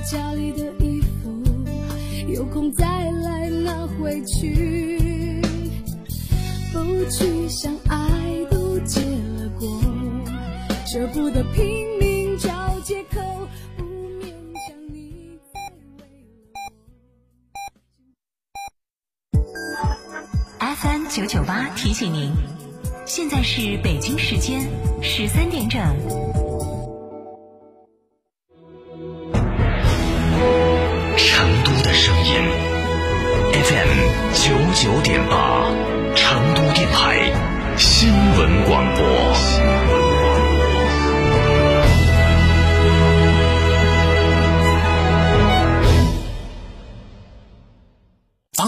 家里的衣服，有空再来拿回去。不去想爱都结了果，舍不得拼命找借口，sm 九九八提醒您，现在是北京时间十三点整。九九点八，成都电台新闻广播。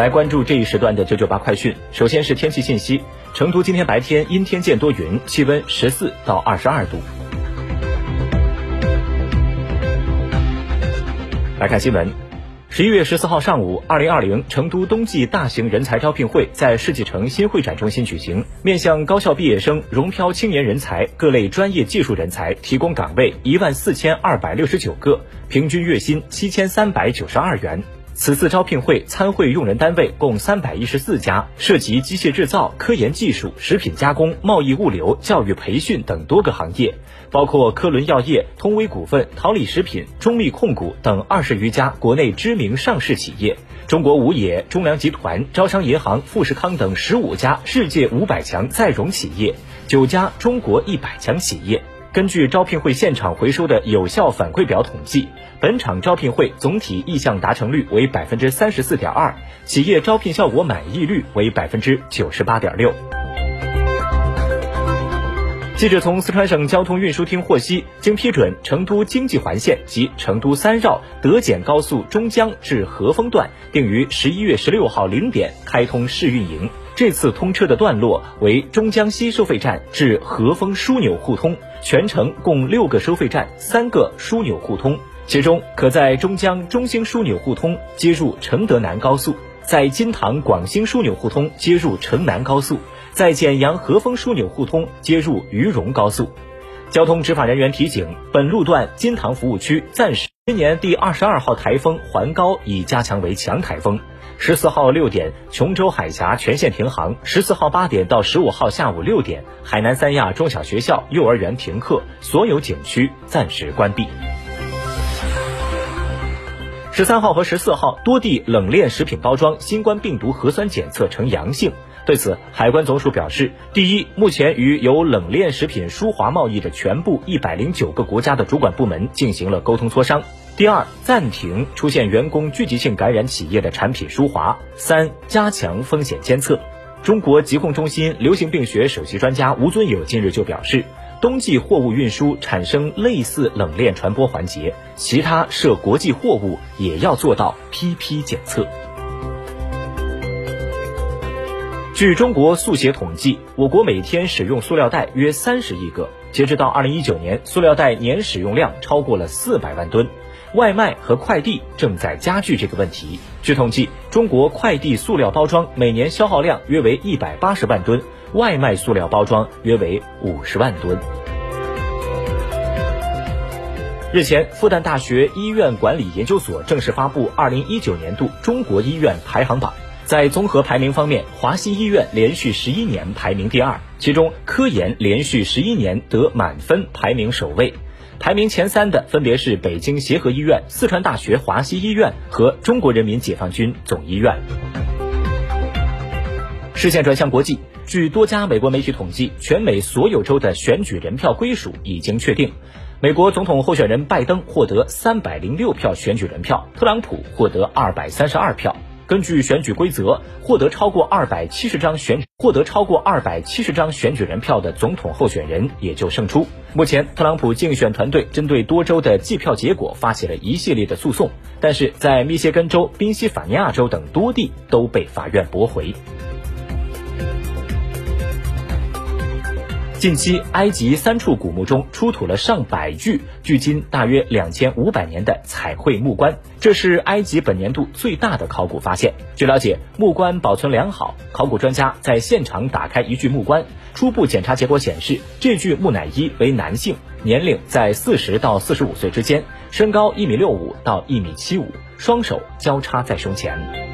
来关注这一时段的九九八快讯。首先是天气信息：成都今天白天阴天见多云，气温十四到二十二度。来看新闻，十一月十四号上午，二零二零成都冬季大型人才招聘会在世纪城新会展中心举行，面向高校毕业生、融漂青年人才、各类专业技术人才提供岗位一万四千二百六十九个，平均月薪七千三百九十二元。此次招聘会参会用人单位共三百一十四家，涉及机械制造、科研技术、食品加工、贸易物流、教育培训等多个行业，包括科伦药业、通威股份、桃李食品、中密控股等二十余家国内知名上市企业，中国五冶、中粮集团、招商银行、富士康等十五家世界五百强在融企业，九家中国一百强企业。根据招聘会现场回收的有效反馈表统计，本场招聘会总体意向达成率为百分之三十四点二，企业招聘效果满意率为百分之九十八点六。记者从四川省交通运输厅获悉，经批准，成都经济环线及成都三绕德简高速中江至合丰段定于十一月十六号零点开通试运营。这次通车的段落为中江西收费站至和丰枢纽互通，全程共六个收费站，三个枢纽互通。其中，可在中江中兴枢纽互通接入承德南高速，在金堂广兴枢纽互通接入城南高速，在简阳和丰枢纽互通接入渝蓉高速。交通执法人员提醒，本路段金堂服务区暂时今年第二十二号台风环高已加强为强台风。十四号六点，琼州海峡全线停航；十四号八点到十五号下午六点，海南三亚中小学校、幼儿园停课，所有景区暂时关闭。十三号和十四号，多地冷链食品包装新冠病毒核酸检测呈阳性。对此，海关总署表示：第一，目前与有冷链食品输华贸易的全部一百零九个国家的主管部门进行了沟通磋商。第二，暂停出现员工聚集性感染企业的产品输华。三，加强风险监测。中国疾控中心流行病学首席专家吴尊友近日就表示，冬季货物运输产生类似冷链传播环节，其他涉国际货物也要做到批批检测。据中国速协统计，我国每天使用塑料袋约三十亿个，截止到二零一九年，塑料袋年使用量超过了四百万吨。外卖和快递正在加剧这个问题。据统计，中国快递塑料包装每年消耗量约为一百八十万吨，外卖塑料包装约为五十万吨。日前，复旦大学医院管理研究所正式发布二零一九年度中国医院排行榜。在综合排名方面，华西医院连续十一年排名第二，其中科研连续十一年得满分，排名首位。排名前三的分别是北京协和医院、四川大学华西医院和中国人民解放军总医院。视线转向国际，据多家美国媒体统计，全美所有州的选举人票归属已经确定。美国总统候选人拜登获得三百零六票选举人票，特朗普获得二百三十二票。根据选举规则，获得超过二百七十张选获得超过二百七十张选举人票的总统候选人也就胜出。目前，特朗普竞选团队针对多州的计票结果发起了一系列的诉讼，但是在密歇根州、宾夕法尼亚州等多地都被法院驳回。近期，埃及三处古墓中出土了上百具距今大约两千五百年的彩绘木棺，这是埃及本年度最大的考古发现。据了解，木棺保存良好。考古专家在现场打开一具木棺，初步检查结果显示，这具木乃伊为男性，年龄在四十到四十五岁之间，身高一米六五到一米七五，双手交叉在胸前。